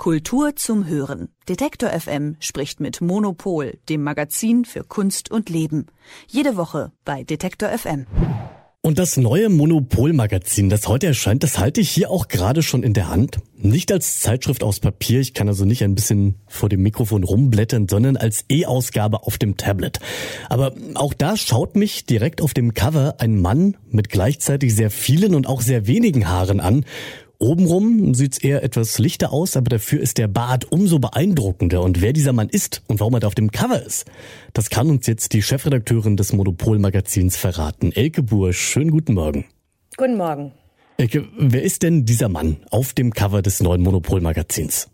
Kultur zum Hören. Detektor FM spricht mit Monopol, dem Magazin für Kunst und Leben. Jede Woche bei Detektor FM. Und das neue Monopol-Magazin, das heute erscheint, das halte ich hier auch gerade schon in der Hand. Nicht als Zeitschrift aus Papier, ich kann also nicht ein bisschen vor dem Mikrofon rumblättern, sondern als E-Ausgabe auf dem Tablet. Aber auch da schaut mich direkt auf dem Cover ein Mann mit gleichzeitig sehr vielen und auch sehr wenigen Haaren an Obenrum sieht's eher etwas lichter aus, aber dafür ist der Bart umso beeindruckender. Und wer dieser Mann ist und warum er da auf dem Cover ist, das kann uns jetzt die Chefredakteurin des Monopol-Magazins verraten. Elke Bursch, schönen guten Morgen. Guten Morgen. Elke, wer ist denn dieser Mann auf dem Cover des neuen Monopol-Magazins?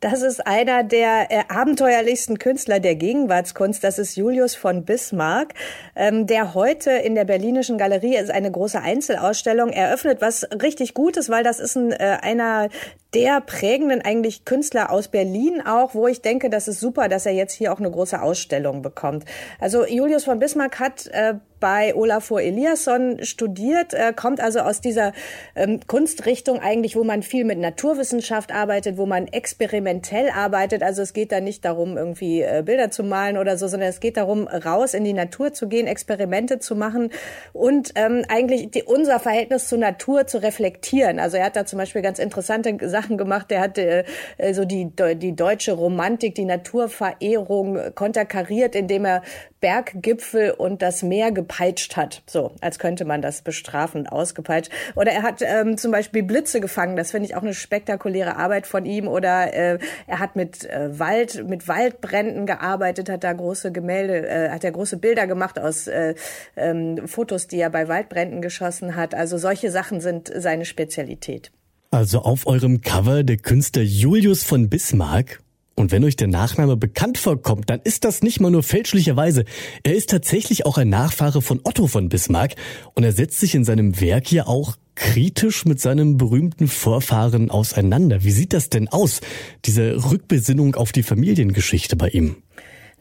Das ist einer der äh, abenteuerlichsten Künstler der Gegenwartskunst. Das ist Julius von Bismarck, ähm, der heute in der Berlinischen Galerie ist eine große Einzelausstellung eröffnet, was richtig gut ist, weil das ist ein, äh, einer der prägenden eigentlich Künstler aus Berlin auch, wo ich denke, das ist super, dass er jetzt hier auch eine große Ausstellung bekommt. Also Julius von Bismarck hat äh, bei Olafur Eliasson studiert, äh, kommt also aus dieser ähm, Kunstrichtung eigentlich, wo man viel mit Naturwissenschaft arbeitet, wo man experimentell arbeitet. Also es geht da nicht darum, irgendwie äh, Bilder zu malen oder so, sondern es geht darum, raus in die Natur zu gehen, Experimente zu machen und ähm, eigentlich die, unser Verhältnis zur Natur zu reflektieren. Also er hat da zum Beispiel ganz interessante Sachen gemacht. Der hat äh, so die, die deutsche Romantik, die Naturverehrung konterkariert, indem er Berggipfel und das Meer gepeitscht hat. So, als könnte man das bestrafen, ausgepeitscht. Oder er hat ähm, zum Beispiel Blitze gefangen. Das finde ich auch eine spektakuläre Arbeit von ihm. Oder äh, er hat mit äh, Wald, mit Waldbränden gearbeitet, hat da große Gemälde, äh, hat er große Bilder gemacht aus äh, ähm, Fotos, die er bei Waldbränden geschossen hat. Also solche Sachen sind seine Spezialität. Also auf eurem Cover der Künstler Julius von Bismarck. Und wenn euch der Nachname bekannt vorkommt, dann ist das nicht mal nur fälschlicherweise. Er ist tatsächlich auch ein Nachfahre von Otto von Bismarck und er setzt sich in seinem Werk hier auch kritisch mit seinem berühmten Vorfahren auseinander. Wie sieht das denn aus, diese Rückbesinnung auf die Familiengeschichte bei ihm?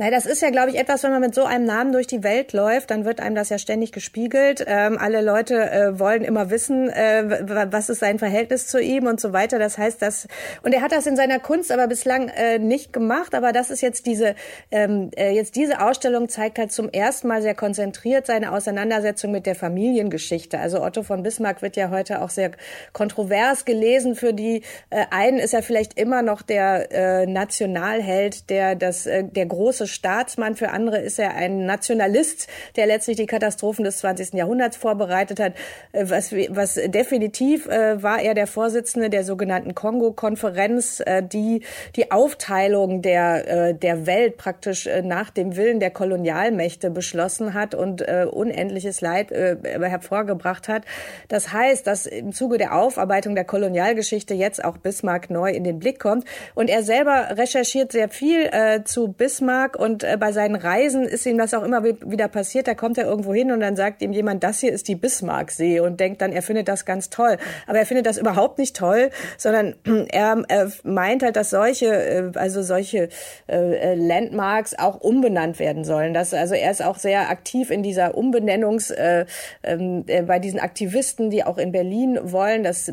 Nein, das ist ja, glaube ich, etwas, wenn man mit so einem Namen durch die Welt läuft, dann wird einem das ja ständig gespiegelt. Ähm, alle Leute äh, wollen immer wissen, äh, was ist sein Verhältnis zu ihm und so weiter. Das heißt, dass und er hat das in seiner Kunst aber bislang äh, nicht gemacht. Aber das ist jetzt diese ähm, äh, jetzt diese Ausstellung zeigt halt zum ersten Mal sehr konzentriert seine Auseinandersetzung mit der Familiengeschichte. Also Otto von Bismarck wird ja heute auch sehr kontrovers gelesen. Für die äh, einen ist er vielleicht immer noch der äh, Nationalheld, der das der große Staatsmann, für andere ist er ein Nationalist, der letztlich die Katastrophen des 20. Jahrhunderts vorbereitet hat. Äh, was, was definitiv äh, war er der Vorsitzende der sogenannten Kongo-Konferenz, äh, die die Aufteilung der, äh, der Welt praktisch äh, nach dem Willen der Kolonialmächte beschlossen hat und äh, unendliches Leid hervorgebracht hat. Das heißt, dass im Zuge der Aufarbeitung der Kolonialgeschichte jetzt auch Bismarck neu in den Blick kommt. Und er selber recherchiert sehr viel zu Bismarck und äh, bei seinen Reisen ist ihm das auch immer wieder passiert. Da kommt er irgendwo hin und dann sagt ihm jemand, das hier ist die Bismarcksee und denkt dann, er findet das ganz toll. Aber er findet das überhaupt nicht toll, sondern er, er meint halt, dass solche, äh, also solche äh, Landmarks auch umbenannt werden sollen. Das, also er ist auch sehr aktiv in dieser Umbenennungs, äh, ähm, äh, bei diesen Aktivisten, die auch in Berlin wollen, dass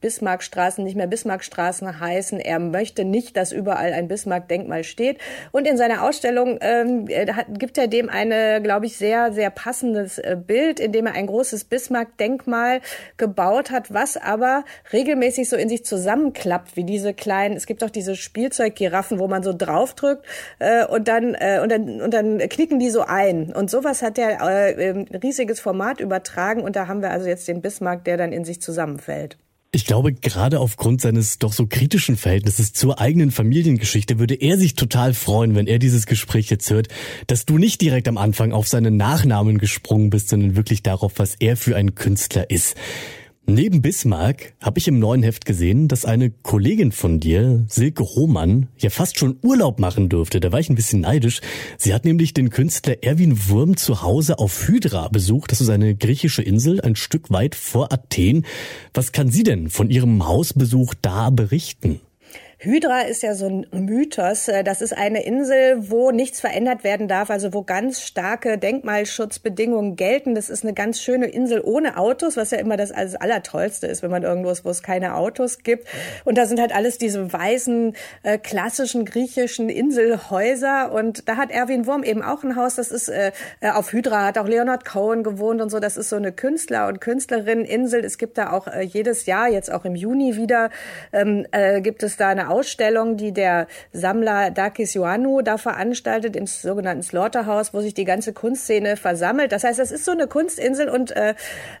Bismarckstraßen nicht mehr Bismarckstraßen heißen. Er möchte nicht, dass überall ein Bismarck-Denkmal steht. Und in seiner Ausstellung ähm, äh, gibt er dem eine, glaube ich, sehr, sehr passendes äh, Bild, in dem er ein großes Bismarck-Denkmal gebaut hat, was aber regelmäßig so in sich zusammenklappt, wie diese kleinen, es gibt auch diese Spielzeuggiraffen, wo man so draufdrückt äh, und, dann, äh, und, dann, und dann knicken die so ein. Und sowas hat er äh, riesiges Format übertragen und da haben wir also jetzt den Bismarck, der dann in sich zusammenfällt. Ich glaube, gerade aufgrund seines doch so kritischen Verhältnisses zur eigenen Familiengeschichte würde er sich total freuen, wenn er dieses Gespräch jetzt hört, dass du nicht direkt am Anfang auf seinen Nachnamen gesprungen bist, sondern wirklich darauf, was er für ein Künstler ist. Neben Bismarck habe ich im neuen Heft gesehen, dass eine Kollegin von dir, Silke Hohmann, ja fast schon Urlaub machen durfte. Da war ich ein bisschen neidisch. Sie hat nämlich den Künstler Erwin Wurm zu Hause auf Hydra besucht. Das ist eine griechische Insel, ein Stück weit vor Athen. Was kann sie denn von ihrem Hausbesuch da berichten? Hydra ist ja so ein Mythos. Äh, das ist eine Insel, wo nichts verändert werden darf, also wo ganz starke Denkmalschutzbedingungen gelten. Das ist eine ganz schöne Insel ohne Autos, was ja immer das alles Allertollste ist, wenn man irgendwo ist, wo es keine Autos gibt. Und da sind halt alles diese weißen, äh, klassischen griechischen Inselhäuser. Und da hat Erwin Wurm eben auch ein Haus. Das ist äh, äh auf Hydra, hat auch Leonard Cohen gewohnt und so. Das ist so eine Künstler- und Künstlerinnen-Insel. Es gibt da auch äh, jedes Jahr, jetzt auch im Juni wieder, ähm, äh, gibt es da eine Ausstellung, die der Sammler Dakis Ioannou da veranstaltet im sogenannten Slaughterhouse, wo sich die ganze Kunstszene versammelt. Das heißt, das ist so eine Kunstinsel und äh,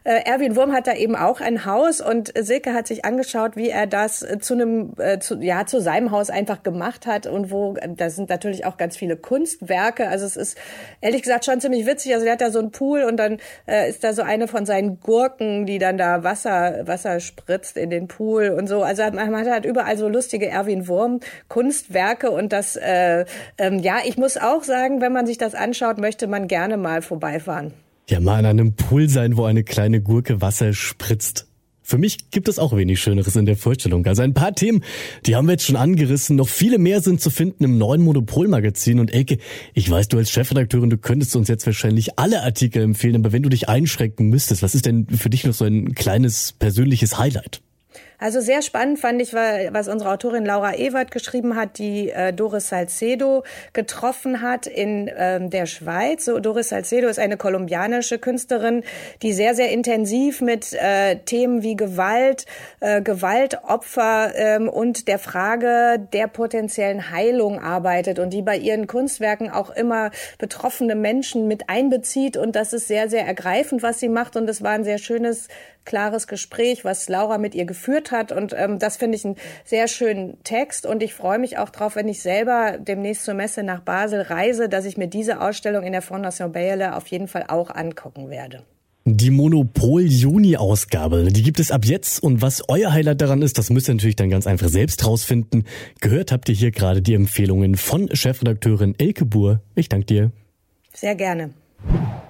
äh, Erwin Wurm hat da eben auch ein Haus und Silke hat sich angeschaut, wie er das zu einem, äh, zu, ja, zu seinem Haus einfach gemacht hat und wo, da sind natürlich auch ganz viele Kunstwerke. Also es ist ehrlich gesagt schon ziemlich witzig. Also er hat da so einen Pool und dann äh, ist da so eine von seinen Gurken, die dann da Wasser, Wasser spritzt in den Pool und so. Also man hat halt überall so lustige Erwin Wurm Kunstwerke und das, äh, ähm, ja, ich muss auch sagen, wenn man sich das anschaut, möchte man gerne mal vorbeifahren. Ja, mal an einem Pool sein, wo eine kleine Gurke Wasser spritzt. Für mich gibt es auch wenig Schöneres in der Vorstellung. Also ein paar Themen, die haben wir jetzt schon angerissen. Noch viele mehr sind zu finden im neuen Monopolmagazin. Und Elke, ich weiß, du als Chefredakteurin, du könntest uns jetzt wahrscheinlich alle Artikel empfehlen. Aber wenn du dich einschränken müsstest, was ist denn für dich noch so ein kleines persönliches Highlight? Also sehr spannend fand ich, was unsere Autorin Laura Ewert geschrieben hat, die äh, Doris Salcedo getroffen hat in ähm, der Schweiz. So, Doris Salcedo ist eine kolumbianische Künstlerin, die sehr, sehr intensiv mit äh, Themen wie Gewalt, äh, Gewaltopfer ähm, und der Frage der potenziellen Heilung arbeitet und die bei ihren Kunstwerken auch immer betroffene Menschen mit einbezieht. Und das ist sehr, sehr ergreifend, was sie macht. Und es war ein sehr schönes klares Gespräch, was Laura mit ihr geführt hat. Und ähm, das finde ich einen sehr schönen Text. Und ich freue mich auch drauf, wenn ich selber demnächst zur Messe nach Basel reise, dass ich mir diese Ausstellung in der Fondation Bayerle auf jeden Fall auch angucken werde. Die Monopol-Juni-Ausgabe, die gibt es ab jetzt. Und was euer Highlight daran ist, das müsst ihr natürlich dann ganz einfach selbst rausfinden. Gehört habt ihr hier gerade die Empfehlungen von Chefredakteurin Elke Buhr. Ich danke dir. Sehr gerne.